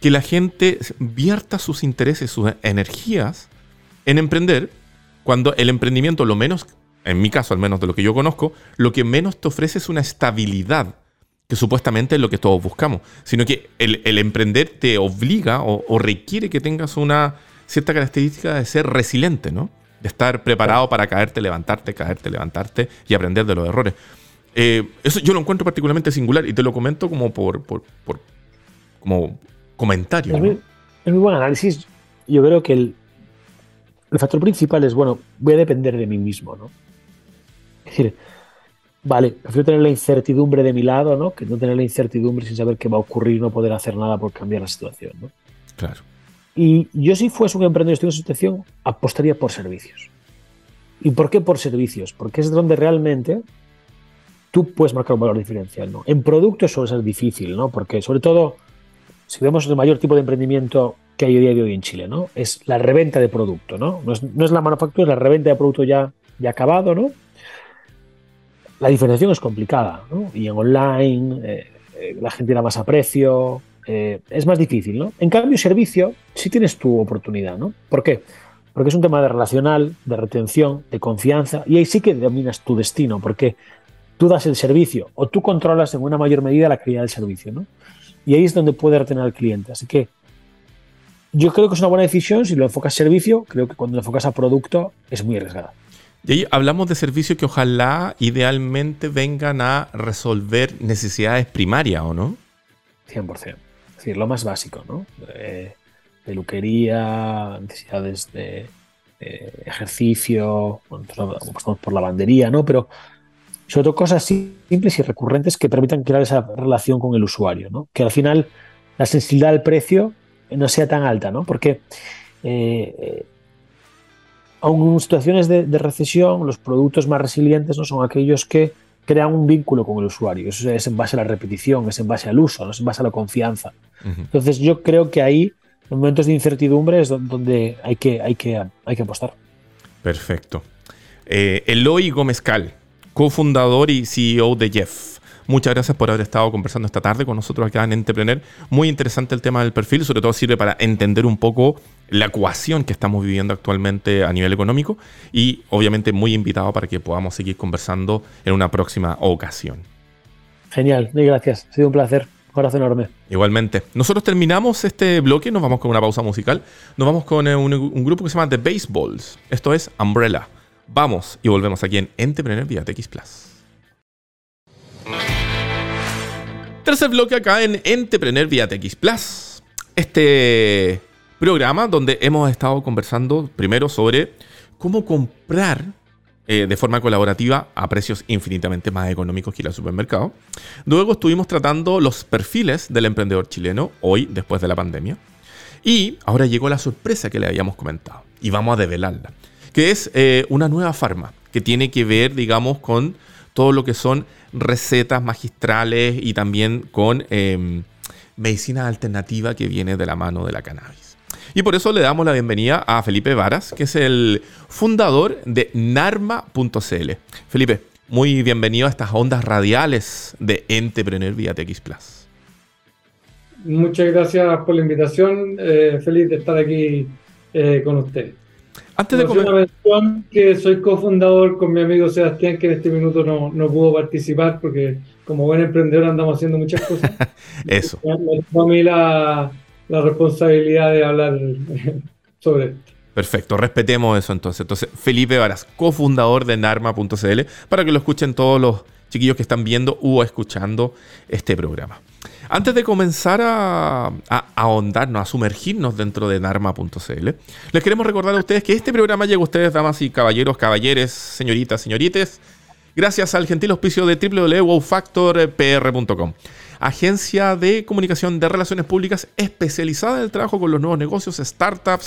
que la gente vierta sus intereses, sus energías en emprender, cuando el emprendimiento lo menos en mi caso al menos de lo que yo conozco, lo que menos te ofrece es una estabilidad, que supuestamente es lo que todos buscamos, sino que el, emprender te obliga o, requiere que tengas una cierta característica de ser resiliente, ¿no? De estar preparado para caerte, levantarte, caerte, levantarte y aprender de los errores. Eh, eso yo lo encuentro particularmente singular y te lo comento como por, como comentario. Es, muy, es muy buen análisis. Yo creo que el, el factor principal es, bueno, voy a depender de mí mismo, ¿no? Es decir, vale, prefiero tener la incertidumbre de mi lado, ¿no? Que no tener la incertidumbre sin saber qué va a ocurrir, no poder hacer nada por cambiar la situación, ¿no? Claro. Y yo si fuese un emprendedor en esta situación, apostaría por servicios. ¿Y por qué por servicios? Porque es donde realmente tú puedes marcar un valor diferencial, ¿no? En productos suele ser difícil, ¿no? Porque sobre todo, si vemos el mayor tipo de emprendimiento que hay hoy día de hoy en Chile, ¿no? Es la reventa de producto, ¿no? No es, no es la manufactura, es la reventa de producto ya, ya acabado, ¿no? la diferenciación es complicada, ¿no? Y en online eh, eh, la gente da más a precio, eh, es más difícil, ¿no? En cambio, servicio sí tienes tu oportunidad, ¿no? ¿Por qué? Porque es un tema de relacional, de retención, de confianza, y ahí sí que dominas tu destino, porque tú das el servicio o tú controlas en una mayor medida la calidad del servicio, ¿no? Y ahí es donde puede retener al cliente. Así que yo creo que es una buena decisión si lo enfocas a servicio, creo que cuando lo enfocas a producto es muy arriesgada. Y ahí hablamos de servicios que ojalá idealmente vengan a resolver necesidades primarias, ¿o no? 100%. Decir, lo más básico, ¿no? peluquería, necesidades de, ejercicio, bueno, por lavandería, ¿no? Pero sobre todo cosas simples y recurrentes que permitan crear esa relación con el usuario, ¿no? Que al final la sensibilidad del precio no sea tan alta, ¿no? Porque eh, aun en situaciones de, recesión, los productos más resilientes no son aquellos que crean un vínculo con el usuario. Eso es en base a la repetición, es en base al uso, no es en base a la confianza. Entonces yo creo que ahí, en momentos de incertidumbre, es donde hay que, hay que, hay que apostar. Perfecto. Eh, Eloy Gómez Cal, cofundador y CEO de Jeff. Muchas gracias por haber estado conversando esta tarde con nosotros acá en Entrepreneur. Muy interesante el tema del perfil, sobre todo sirve para entender un poco la ecuación que estamos viviendo actualmente a nivel económico y obviamente muy invitado para que podamos seguir conversando en una próxima ocasión. Genial, mil gracias. Ha sido un placer. Abrazo enorme. Igualmente. Nosotros terminamos este bloque, nos vamos con una pausa musical. Nos vamos con eh, un, un grupo que se llama The Baseballs. Esto es Umbrella. Vamos y volvemos aquí en Entrepreneur vía TX Plus. Tercer bloque acá en Entrepreneur vía TX Plus. Este programa donde hemos estado conversando primero sobre cómo comprar eh, de forma colaborativa a precios infinitamente más económicos que ir al supermercado. Luego estuvimos tratando los perfiles del emprendedor chileno hoy, después de la pandemia. Y ahora llegó la sorpresa que le habíamos comentado y vamos a develarla que es eh, una nueva farma que tiene que ver, digamos, con todo lo que son recetas magistrales y también con em, medicina alternativa que viene de la mano de la cannabis. Y por eso le damos la bienvenida a Felipe Varas, que es el fundador de Narma.cl. Felipe, muy bienvenido a estas ondas radiales de Entrepreneur vía TX Plus. Muchas gracias por la invitación. Eh, feliz de estar aquí eh, con usted. Antes de comenzar. que soy cofundador con mi amigo Sebastián, que en este minuto no, no pudo participar porque como buen emprendedor andamos haciendo muchas cosas. (laughs) Eso. Me a mí la, la responsabilidad de hablar (laughs) sobre esto. Perfecto, respetemos eso entonces. Entonces, Felipe Varas, cofundador de Narma.cl, para que lo escuchen todos los chiquillos que están viendo o escuchando este programa. Antes de comenzar a, ahondarnos, a sumergirnos dentro de Dharma.cl, les queremos recordar a ustedes que este programa llega a ustedes, damas y caballeros, caballeres, señoritas, señorites, gracias al gentil auspicio de www.wowfactorpr.com, agencia de comunicación de relaciones públicas especializada en el trabajo con los nuevos negocios, startups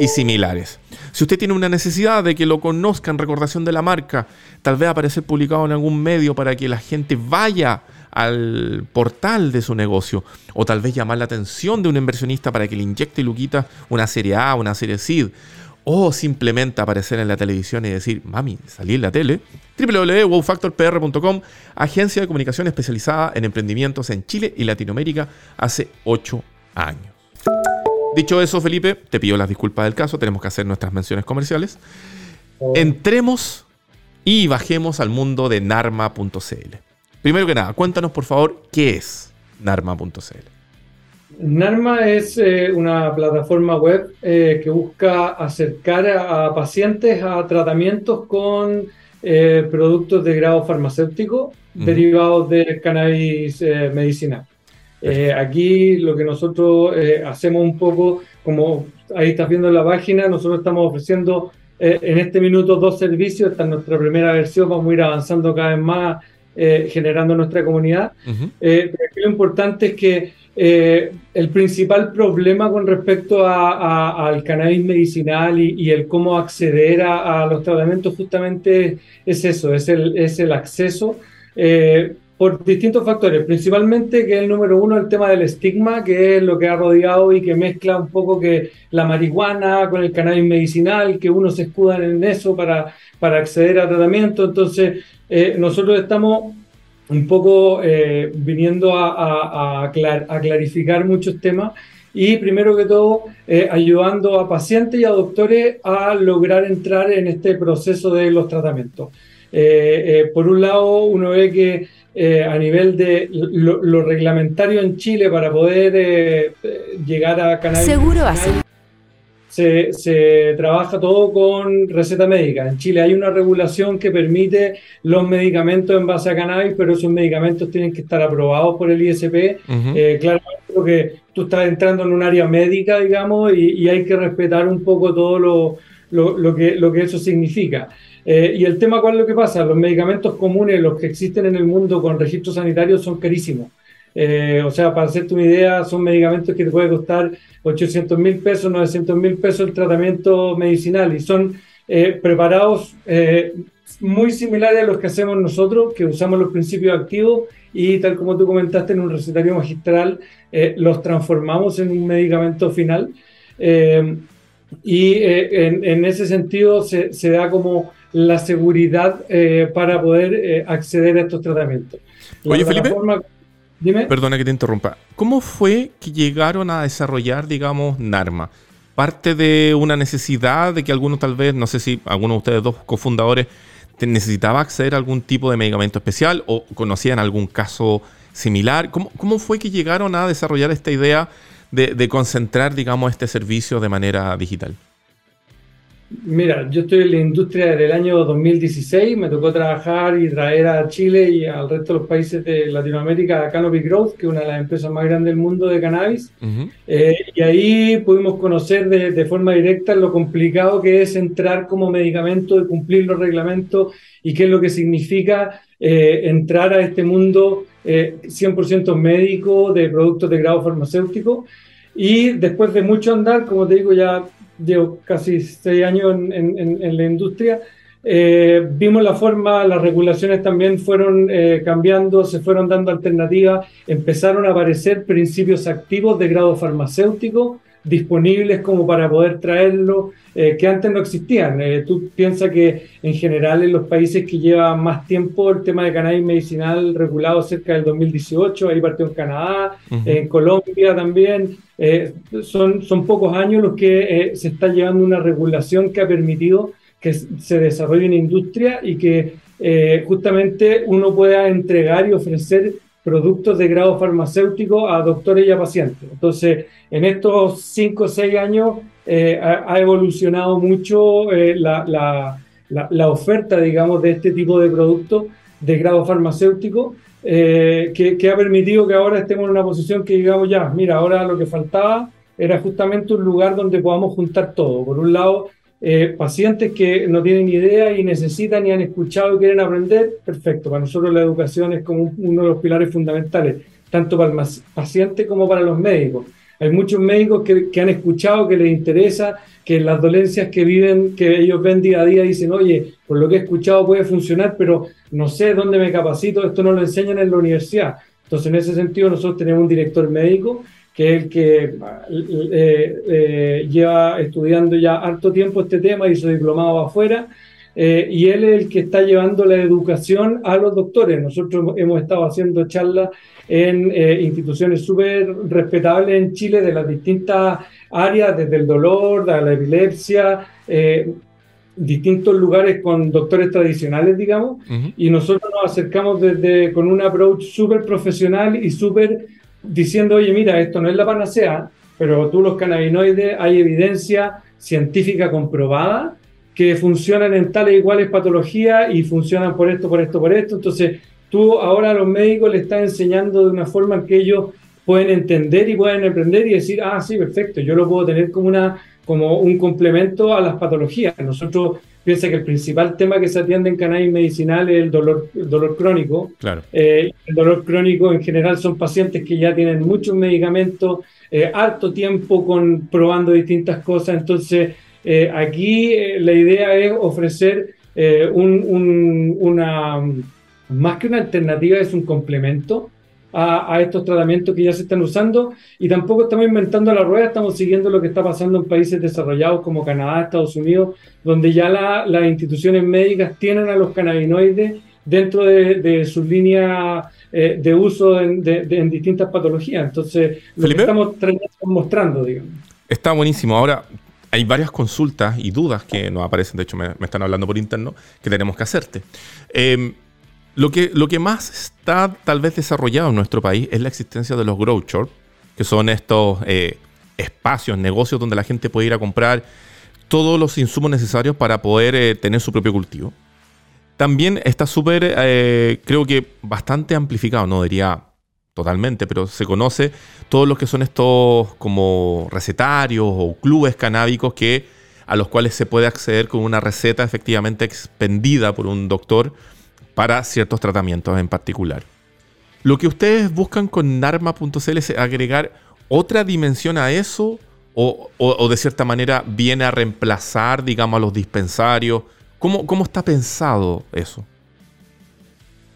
y similares. Si usted tiene una necesidad de que lo conozcan, recordación de la marca, tal vez aparecer publicado en algún medio para que la gente vaya al portal de su negocio o tal vez llamar la atención de un inversionista para que le inyecte Luquita una serie A, una serie SID o simplemente aparecer en la televisión y decir, mami, salí en la tele. www.wowfactorpr.com, agencia de comunicación especializada en emprendimientos en Chile y Latinoamérica hace 8 años. Dicho eso, Felipe, te pido las disculpas del caso, tenemos que hacer nuestras menciones comerciales. Entremos y bajemos al mundo de narma.cl. Primero que nada, cuéntanos por favor qué es Narma.cl. Narma es eh, una plataforma web eh, que busca acercar a, pacientes a tratamientos con eh, productos de grado farmacéutico derivados del cannabis medicinal. aquí lo que nosotros hacemos un poco, como ahí estás viendo en la página, nosotros estamos ofreciendo en este minuto dos servicios, esta es nuestra primera versión, vamos a ir avanzando cada vez más eh, generando nuestra comunidad. Eh, pero lo importante es que eh, el principal problema con respecto al cannabis medicinal y, el cómo acceder a, los tratamientos justamente es eso, es el, es el acceso. por distintos factores, principalmente que el número uno, el tema del estigma, que es lo que ha rodeado y que mezcla un poco que la marihuana con el cannabis medicinal, que uno se escuda en eso para, para acceder a tratamiento. Entonces, eh, nosotros estamos un poco eh, viniendo a, clarificar muchos temas y primero que todo eh, ayudando a pacientes y a doctores a lograr entrar en este proceso de los tratamientos. por un lado, uno ve que eh, a nivel de lo, reglamentario en Chile para poder eh, llegar a cannabis. Seguro así. Se, se, trabaja todo con receta médica. En Chile hay una regulación que permite los medicamentos en base a cannabis, pero esos medicamentos tienen que estar aprobados por el ISP. Claro, que tú estás entrando en un área médica, digamos, y, hay que respetar un poco todo lo, lo, que, lo que eso significa. Eh, y el tema, ¿cuál es lo que pasa? Los medicamentos comunes, los que existen en el mundo con registro sanitario, son carísimos. Eh, o sea, para hacerte una idea, son medicamentos que te puede costar 800 mil pesos, 900 mil pesos el tratamiento medicinal y son eh, preparados muy similares a los que hacemos nosotros, que usamos los principios activos y tal como tú comentaste en un recetario magistral, los transformamos en un medicamento final. y en, ese sentido se, se da como la seguridad eh, para poder eh, acceder a estos tratamientos. Oye, Felipe. Perdona que te interrumpa. ¿Cómo fue que llegaron a desarrollar, digamos, NARMA? ¿Parte de una necesidad de que alguno tal vez, no sé si alguno de ustedes dos cofundadores necesitaba acceder a algún tipo de medicamento especial o conocían algún caso similar? ¿Cómo, fue que llegaron a desarrollar esta idea de, de concentrar, digamos, este servicio de manera digital? Mira, yo estoy en la industria desde el año 2016, me tocó trabajar y traer a Chile y al resto de los países de Latinoamérica a Canopy Growth, que es una de las empresas más grandes del mundo de cannabis, eh, y ahí pudimos conocer de, forma directa lo complicado que es entrar como medicamento y cumplir los reglamentos y qué es lo que significa eh, entrar a este mundo 100% eh, médico de productos de grado farmacéutico. Y después de mucho andar, como te digo, ya llevo casi seis años en, la industria, eh, vimos la forma, las regulaciones también fueron eh, cambiando, se fueron dando alternativas, empezaron a aparecer principios activos de grado farmacéutico disponibles como para poder traerlo, eh, que antes no existían. tú piensas que en general en los países que llevan más tiempo el tema de cannabis medicinal regulado cerca del 2018, ahí partió en Canadá, en Colombia también, eh, son, son pocos años los que eh, se está llevando una regulación que ha permitido que se desarrolle una industria y que eh, justamente uno pueda entregar y ofrecer productos de grado farmacéutico a doctores y a pacientes. Entonces, en estos cinco o seis años ha, evolucionado mucho la, la, la, oferta, digamos, de este tipo de productos de grado farmacéutico eh, que, ha permitido que ahora estemos en una posición que digamos ya, mira, ahora lo que faltaba era justamente un lugar donde podamos juntar todo. Por un lado, eh, pacientes que no tienen idea y necesitan y han escuchado y quieren aprender, perfecto. Para nosotros la educación es como uno de los pilares fundamentales, tanto para el paciente como para los médicos. Hay muchos médicos que, que, han escuchado, que les interesa, que las dolencias que viven, que ellos ven día a día, dicen, oye, por lo que he escuchado puede funcionar, pero no sé dónde me capacito, esto no lo enseñan en la universidad. Entonces, en ese sentido, nosotros tenemos un director médico que es el que eh, eh, lleva estudiando ya harto tiempo este tema, hizo diplomado afuera, eh, y él es el que está llevando la educación a los doctores. Nosotros hemos estado haciendo charlas en eh, instituciones súper respetables en Chile de las distintas áreas, desde el dolor, de la epilepsia, eh, distintos lugares con doctores tradicionales, digamos, y nosotros nos acercamos desde con un approach súper profesional y súper diciendo, oye, mira, esto no es la panacea, pero tú los cannabinoides hay evidencia científica comprobada que funcionan en tales y iguales patologías y funcionan por esto, por esto, por esto. Entonces, tú ahora a los médicos le estás enseñando de una forma que ellos pueden entender y pueden aprender y decir, ah, sí, perfecto, yo lo puedo tener como, una, como un complemento a las patologías. Nosotros piensa que el principal tema que se atiende en cannabis medicinal es el dolor, dolor crónico. Claro. Eh, el dolor crónico en general son pacientes que ya tienen muchos medicamentos, eh, harto tiempo con, probando distintas cosas, entonces eh, aquí eh, la idea es ofrecer eh, una, más que una alternativa, es un complemento a, estos tratamientos que ya se están usando y tampoco estamos inventando la rueda, estamos siguiendo lo que está pasando en países desarrollados como Canadá, Estados Unidos, donde ya las instituciones médicas tienen a los cannabinoides dentro de, su línea de uso en, distintas patologías. Entonces, lo que estamos mostrando, digamos. Está buenísimo. Ahora, hay varias consultas y dudas que nos aparecen, de hecho me, están hablando por interno, que tenemos que hacerte. Em, Lo que, lo que más está tal vez desarrollado en nuestro país es la existencia de los grow que son estos eh, espacios, negocios donde la gente puede ir a comprar todos los insumos necesarios para poder eh, tener su propio cultivo. También está súper, eh, creo que bastante amplificado, no diría totalmente, pero se conoce todos los que son estos como recetarios o clubes canábicos que, a los cuales se puede acceder con una receta efectivamente expendida por un doctor para ciertos tratamientos en particular. Lo que ustedes buscan con Narma.cl es agregar otra dimensión a eso o, de cierta manera viene a reemplazar, digamos, a los dispensarios. ¿Cómo, cómo está pensado eso?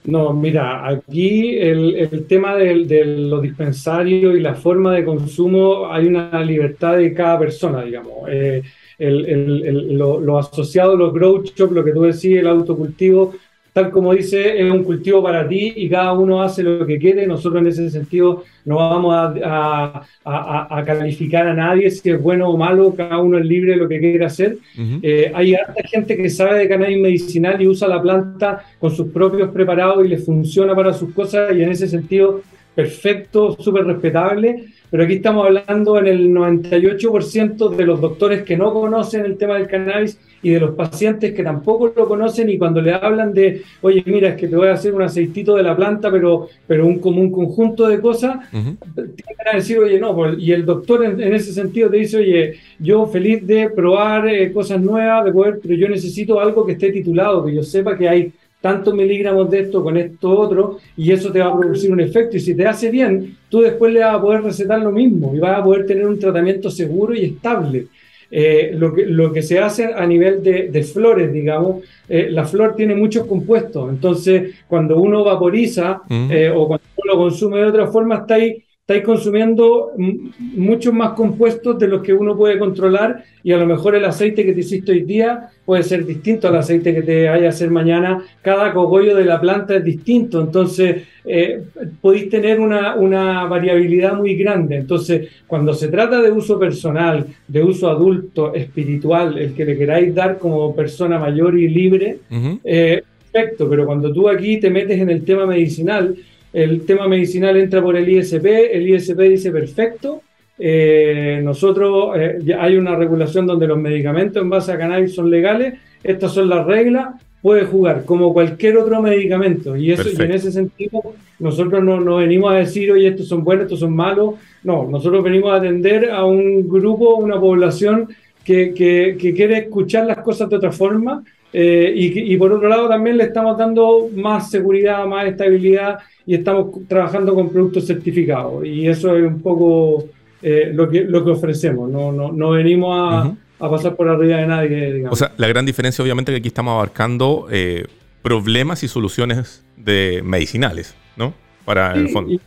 No, mira, aquí el, tema de, los dispensarios y la forma de consumo, hay una libertad de cada persona, digamos. Eh, lo, asociado los grow shop, lo que tú decís, el autocultivo, tal como dice, es un cultivo para ti y cada uno hace lo que quiere. Nosotros en ese sentido no vamos a, a, calificar a nadie si es bueno o malo, cada uno es libre de lo que quiere hacer. Eh, hay harta gente que sabe de cannabis medicinal y usa la planta con sus propios preparados y le funciona para sus cosas y en ese sentido perfecto, súper respetable pero aquí estamos hablando en el 98% de los doctores que no conocen el tema del cannabis y de los pacientes que tampoco lo conocen y cuando le hablan de, oye, mira, es que te voy a hacer un aceitito de la planta, pero, pero un, como un conjunto de cosas, tienen a decir, oye, no, pues", y el doctor en, ese sentido te dice, oye, yo feliz de probar eh, cosas nuevas, de poder, pero yo necesito algo que esté titulado, que yo sepa que hay tantos miligramos de esto con esto otro, y eso te va a producir un efecto. Y si te hace bien, tú después le vas a poder recetar lo mismo y vas a poder tener un tratamiento seguro y estable. Eh, lo, que, lo que se hace a nivel de, flores, digamos, eh, la flor tiene muchos compuestos, entonces cuando uno vaporiza eh, o cuando uno lo consume de otra forma, está ahí estáis consumiendo muchos más compuestos de los que uno puede controlar y a lo mejor el aceite que te hiciste hoy día puede ser distinto al aceite que te vaya a hacer mañana. Cada cogollo de la planta es distinto, entonces eh, podéis tener una, una, variabilidad muy grande. Entonces, cuando se trata de uso personal, de uso adulto, espiritual, el que le queráis dar como persona mayor y libre, eh, perfecto, pero cuando tú aquí te metes en el tema medicinal, el tema medicinal entra por el ISP, el ISP dice perfecto. Eh, nosotros eh, hay una regulación donde los medicamentos en base a cannabis son legales, estas son las reglas, puede jugar como cualquier otro medicamento. Y, eso, y en ese sentido, nosotros no, no, venimos a decir, oye, estos son buenos, estos son malos. No, nosotros venimos a atender a un grupo, una población que, que, que quiere escuchar las cosas de otra forma. Eh, y, y por otro lado, también le estamos dando más seguridad, más estabilidad y estamos trabajando con productos certificados. Y eso es un poco eh, lo, que, lo que ofrecemos. No, no, no venimos a, a, pasar por arriba de nadie. Digamos. O sea, la gran diferencia obviamente es que aquí estamos abarcando eh, problemas y soluciones de medicinales, ¿no? Para el fondo.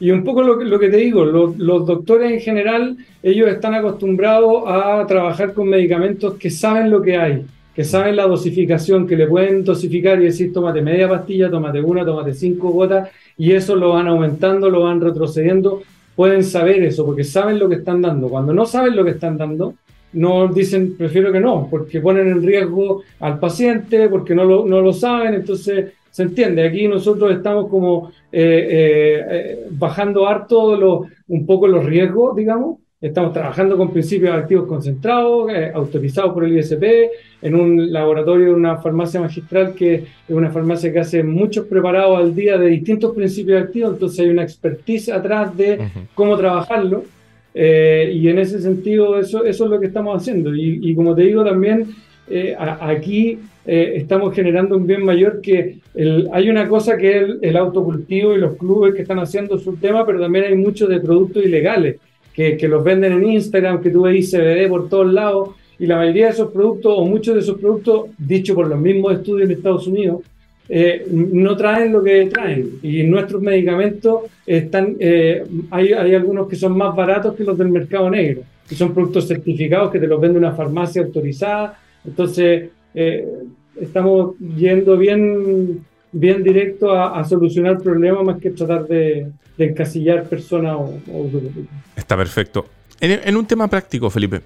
Y, un poco lo, lo que te digo, los, los doctores en general, ellos están acostumbrados a trabajar con medicamentos que saben lo que hay que saben la dosificación, que le pueden dosificar y decir, tómate media pastilla, tómate una, tómate cinco gotas, y eso lo van aumentando, lo van retrocediendo, pueden saber eso, porque saben lo que están dando. Cuando no saben lo que están dando, no dicen, prefiero que no, porque ponen en riesgo al paciente, porque no lo, no lo saben, entonces se entiende. Aquí nosotros estamos como eh, eh, eh, bajando harto un poco los riesgos, digamos, Estamos trabajando con principios activos concentrados, eh, autorizados por el ISP, en un laboratorio de una farmacia magistral que es una farmacia que hace muchos preparados al día de distintos principios activos, entonces hay una expertise atrás de cómo trabajarlo. Eh, y en ese sentido, eso, eso es lo que estamos haciendo. Y, como te digo, también eh, aquí estamos generando un bien mayor que hay una cosa que es el, el, autocultivo y los clubes que están haciendo su tema, pero también hay muchos de productos ilegales que, los venden en Instagram, que tú ves CBD por todos lados, y la mayoría de esos productos, o muchos de esos productos, dicho por los mismos estudios en Estados Unidos, eh, no traen lo que traen. Y nuestros medicamentos están, eh, hay, hay, algunos que son más baratos que los del mercado negro, que son productos certificados que te los vende una farmacia autorizada. Entonces, eh, estamos yendo bien bien directo a, solucionar problemas más que tratar de, encasillar personas o, Está perfecto. En, un tema práctico, Felipe,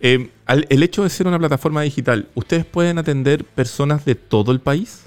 eh, el hecho de ser una plataforma digital, ¿ustedes pueden atender personas de todo el país?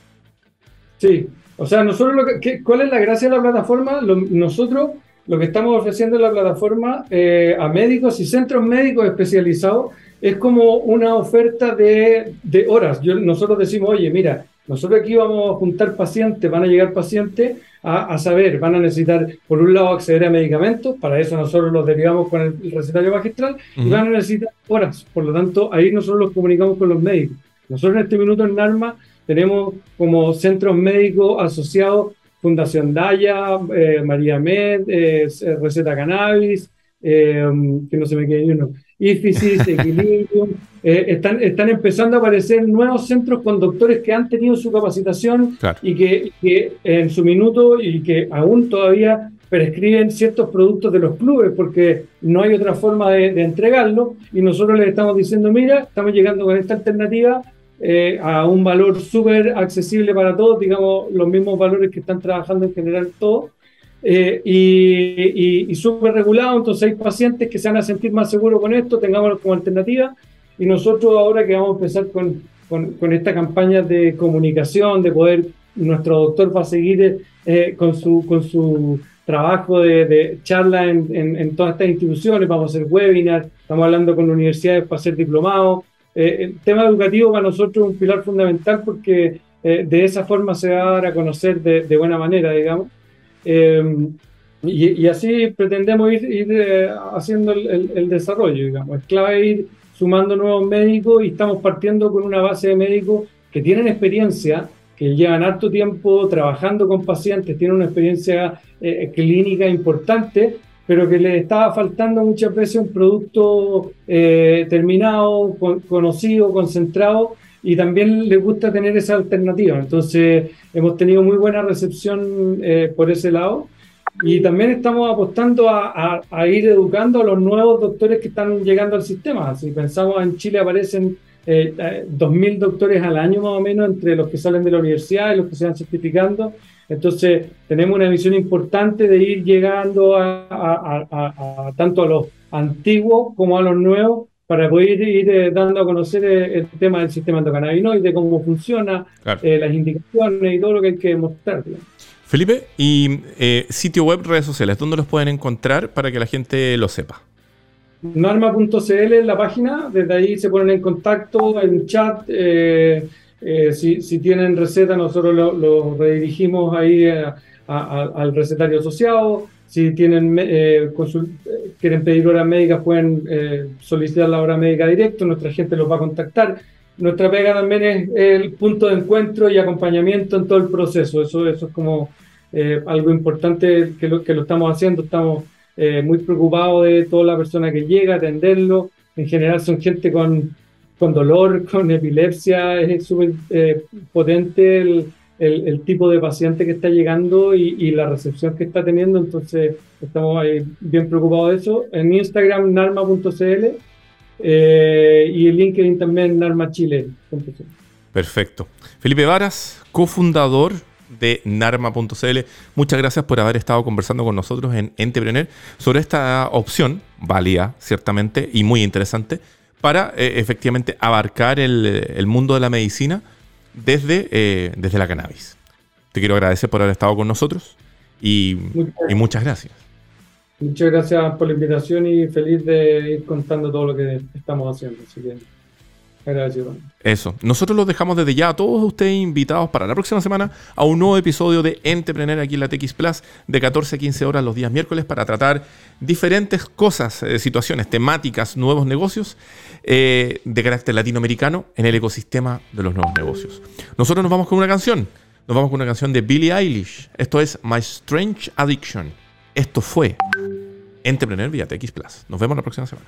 Sí, o sea, nosotros lo que, ¿cuál es la gracia de la plataforma? nosotros lo que estamos ofreciendo en la plataforma eh, a médicos y centros médicos especializados es como una oferta de, de horas. Yo, nosotros decimos, oye, mira, nosotros aquí vamos a juntar pacientes, van a llegar pacientes a, saber, van a necesitar, por un lado, acceder a medicamentos, para eso nosotros los derivamos con el, recetario magistral, y van a necesitar horas. Por lo tanto, ahí nosotros los comunicamos con los médicos. Nosotros en este minuto en NARMA tenemos como centros médicos asociados Fundación Daya, eh, María Med, eh, Receta Cannabis, eh, que no se me quede ni uno, IFISIS, (laughs) Equilibrium, están, están empezando a aparecer nuevos centros con doctores que han tenido su capacitación y que, que, en su minuto y que aún todavía prescriben ciertos productos de los clubes porque no hay otra forma de, de entregarlo. Y nosotros les estamos diciendo, mira, estamos llegando con esta alternativa eh, a un valor súper accesible para todos, digamos, los mismos valores que están trabajando en general todos, eh, y, y, súper regulado, entonces hay pacientes que se van a sentir más seguros con esto, tengámoslo como alternativa, y nosotros ahora que vamos a empezar con, con, con esta campaña de comunicación, de poder, nuestro doctor va a seguir eh, con, su, con su trabajo de, de charla en, en, en, todas estas instituciones, vamos a hacer webinars, estamos hablando con universidades para hacer diplomados, eh, el tema educativo para nosotros es un pilar fundamental porque eh, de esa forma se va a dar a conocer de, buena manera, digamos. Eh, y, así pretendemos ir, haciendo el, desarrollo, digamos. Es clave ir sumando nuevos médicos y estamos partiendo con una base de médicos que tienen experiencia, que llevan harto tiempo trabajando con pacientes, tienen una experiencia clínica importante pero que le estaba faltando muchas veces un producto eh, terminado, conocido, concentrado, y también le gusta tener esa alternativa. Entonces, hemos tenido muy buena recepción eh, por ese lado. Y también estamos apostando a, ir educando a los nuevos doctores que están llegando al sistema. Si pensamos en Chile aparecen eh, 2.000 doctores al año más o menos entre los que salen de la universidad y los que se van certificando. Entonces, tenemos una misión importante de ir llegando a, tanto a los antiguos como a los nuevos para poder ir eh, dando a conocer eh, el, tema del sistema endocannabinoide, cómo funciona, eh, las indicaciones y todo lo que hay que mostrar. Felipe, y sitio web, redes sociales, ¿dónde los pueden encontrar para que la gente lo sepa? Norma.cl es la página, desde ahí se ponen en contacto, en chat. Eh, si, si, tienen receta, nosotros lo, redirigimos ahí eh, al recetario asociado. Si tienen eh, quieren pedir hora médica, pueden solicitar la hora médica directo, nuestra gente los va a contactar. Nuestra pega también es el punto de encuentro y acompañamiento en todo el proceso. Eso, eso es como algo importante que lo, que lo estamos haciendo. Estamos muy preocupados de toda la persona que llega, atenderlo. En general son gente con con dolor, (laughs) con epilepsia, es súper eh, potente el, el, tipo de paciente que está llegando y, la recepción que está teniendo, entonces estamos ahí bien preocupados de eso. En Instagram, narma.cl eh, y en LinkedIn también, Narma Chile. Perfecto. Felipe Varas, cofundador de narma.cl. Muchas gracias por haber estado conversando con nosotros en Entrepreneur sobre esta opción, válida ciertamente y muy interesante, para eh, efectivamente abarcar el, mundo de la medicina desde, eh, desde la cannabis. Te quiero agradecer por haber estado con nosotros y muchas, gracias. Muchas gracias por la invitación y feliz de ir contando todo lo que estamos haciendo. Eso. Nosotros los dejamos desde ya a todos ustedes invitados para la próxima semana a un nuevo episodio de Entrepreneur aquí en la TX Plus de 14 a 15 horas los días miércoles para tratar diferentes cosas, eh, situaciones, temáticas, nuevos negocios eh, de carácter latinoamericano en el ecosistema de los nuevos negocios. Nosotros nos vamos con una canción. Nos vamos con una canción de Billie Eilish. Esto es My Strange Addiction. Esto fue Entrepreneur vía TX Plus. Nos vemos la próxima semana.